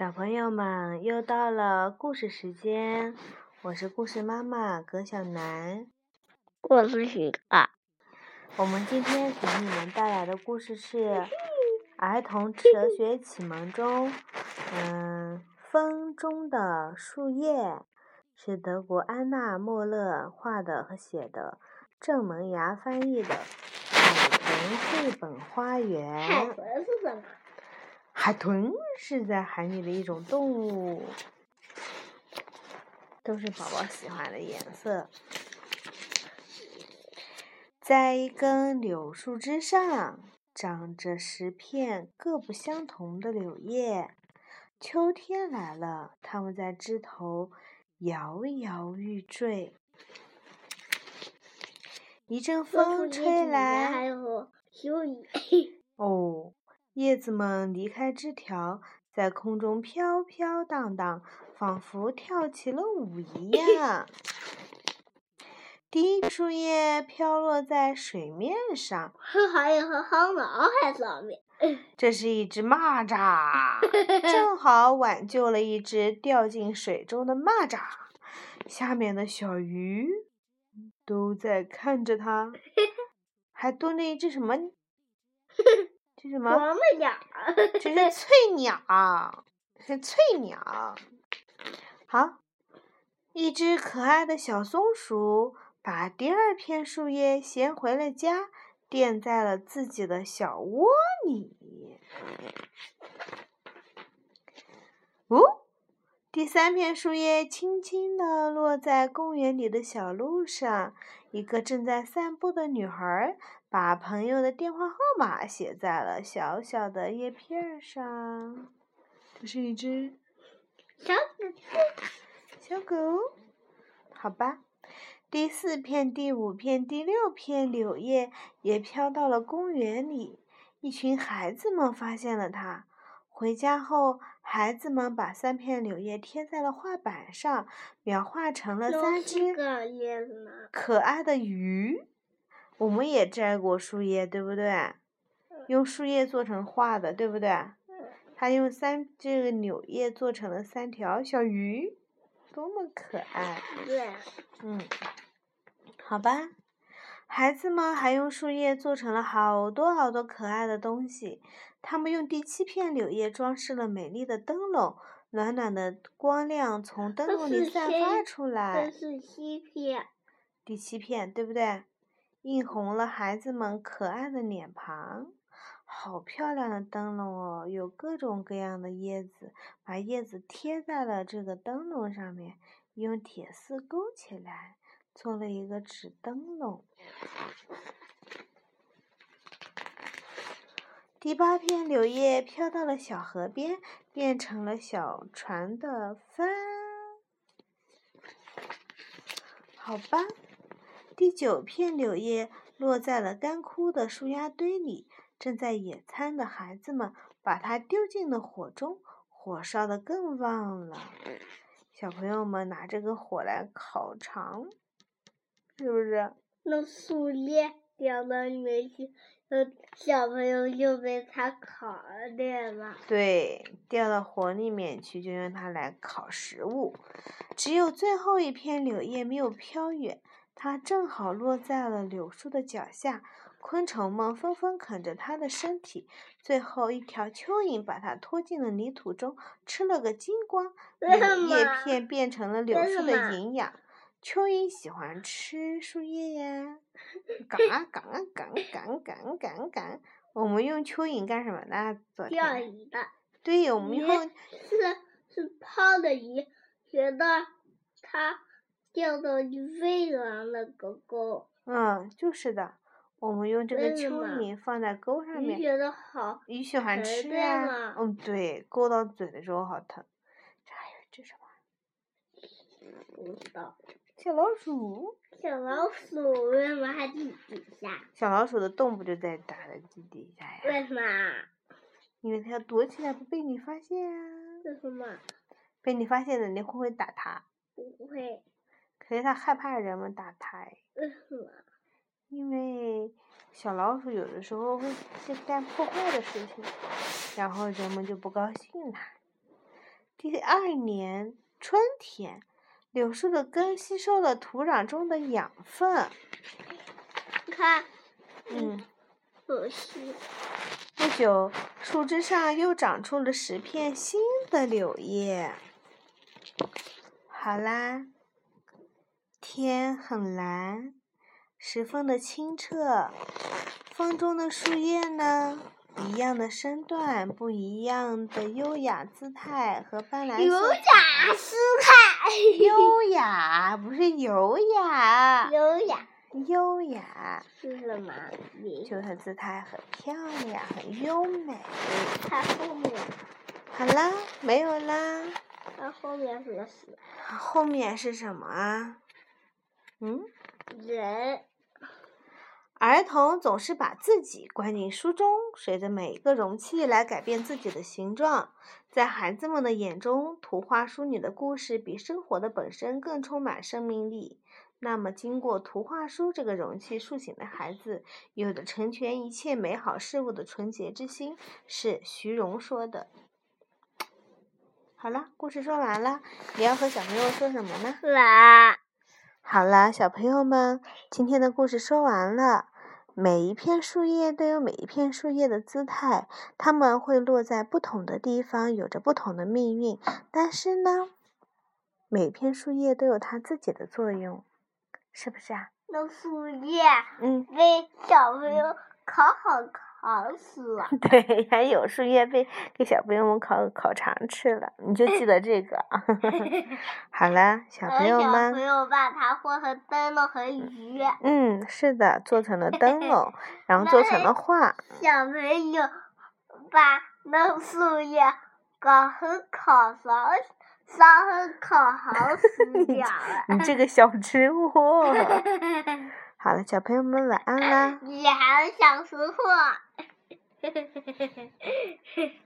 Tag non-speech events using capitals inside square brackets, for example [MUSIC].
小朋友们，又到了故事时间，我是故事妈妈葛小楠，我是许可。我们今天给你们带来的故事是 [LAUGHS]《儿童哲学启蒙》中，嗯，风中的树叶，是德国安娜莫勒画的和写的，郑萌芽翻译的《海豚绘本花园》。海豚是什么？海豚是在海里的一种动物，都是宝宝喜欢的颜色。在一根柳树枝上，长着十片各不相同的柳叶。秋天来了，它们在枝头摇摇欲坠。一阵风吹来。哦。叶子们离开枝条，在空中飘飘荡荡，仿佛跳起了舞一样。[LAUGHS] 第一树叶飘落在水面上，还有和好脑海上面。这是一只蚂蚱，[LAUGHS] 正好挽救了一只掉进水中的蚂蚱。下面的小鱼都在看着它，[LAUGHS] 还蹲着一只什么？这什么？这是 [LAUGHS] 翠鸟，是翠鸟。好，一只可爱的小松鼠把第二片树叶衔回了家，垫在了自己的小窝里。哦，第三片树叶轻轻地落在公园里的小路上，一个正在散步的女孩。把朋友的电话号码写在了小小的叶片上。这是一只小狗，小狗。好吧，第四片、第五片、第六片柳叶也飘到了公园里。一群孩子们发现了它。回家后，孩子们把三片柳叶贴在了画板上，描画成了三只可爱的鱼。我们也摘过树叶，对不对？用树叶做成画的，对不对？他用三这个柳叶做成了三条小鱼，多么可爱！对。嗯，好吧。孩子们还用树叶做成了好多好多可爱的东西。他们用第七片柳叶装饰了美丽的灯笼，暖暖的光亮从灯笼里散发出来。这是七片。第七片，对不对？映红了孩子们可爱的脸庞，好漂亮的灯笼哦！有各种各样的叶子，把叶子贴在了这个灯笼上面，用铁丝勾起来，做了一个纸灯笼。第八片柳叶飘到了小河边，变成了小船的帆。好吧。第九片柳叶落在了干枯的树丫堆里，正在野餐的孩子们把它丢进了火中，火烧得更旺了。小朋友们拿这个火来烤肠，是不是？那树叶掉到里面去，小朋友就被它烤了，吗？对，掉到火里面去，就用它来烤食物。只有最后一片柳叶没有飘远。它正好落在了柳树的脚下，昆虫们纷纷啃着它的身体。最后一条蚯蚓把它拖进了泥土中，吃了个精光。叶片变成了柳树的营养。蚯蚓喜欢吃树叶呀，嘎嘎嘎嘎嘎嘎嘎。我们用蚯蚓干什么呢？钓鱼的。对，我们用 [LAUGHS] 是是泡的鱼，觉得它。钓到鱼飞了的狗狗。嗯，就是的。我们用这个蚯蚓放在钩上面。鱼觉得好。鱼喜欢吃啊。嗯，对，勾到嘴的时候好疼。这还有这什么？不知道。小老鼠。小老鼠为什么还地底下？小老鼠的洞不就在打的地底下呀？为什么？因为它要躲起来，不被你发现啊。为什么？被你发现了，你会不会打它？不会。可是它害怕人们打它，为什么？因为小老鼠有的时候会去干破坏的事情，然后人们就不高兴了。第二年春天，柳树的根吸收了土壤中的养分。你看，嗯，可惜。不久，树枝上又长出了十片新的柳叶。好啦，天很蓝，十分的清澈。风中的树叶呢，一样的身段，不一样的优雅姿态和斑斓色。优雅姿态。[LAUGHS] 优雅不是优雅。优雅。优雅是什么？就是姿态很漂亮，很优美。它后面。好啦，没有啦。它后面是什么？后面是什么啊？嗯？人。儿童总是把自己关进书中，随着每一个容器来改变自己的形状。在孩子们的眼中，图画书里的故事比生活的本身更充满生命力。那么，经过图画书这个容器塑形的孩子，有着成全一切美好事物的纯洁之心，是徐荣说的。好了，故事说完了，你要和小朋友说什么呢？啦。好了，小朋友们，今天的故事说完了。每一片树叶都有每一片树叶的姿态，它们会落在不同的地方，有着不同的命运。但是呢，每片树叶都有它自己的作用。是不是啊？那树叶，嗯，给小朋友烤好烤死了。[LAUGHS] 对，[LAUGHS] 还有树叶被给小朋友们烤烤肠吃了，你就记得这个。[LAUGHS] 好了，小朋友们。小朋友把它做成灯笼和鱼。嗯，是的，做成了灯笼，然后做成了画。小朋友把那树叶搞成烤勺。烧很烤好死掉了！你这个小吃货。好了，小朋友们晚安啦！你还想嘿嘿嘿嘿嘿嘿嘿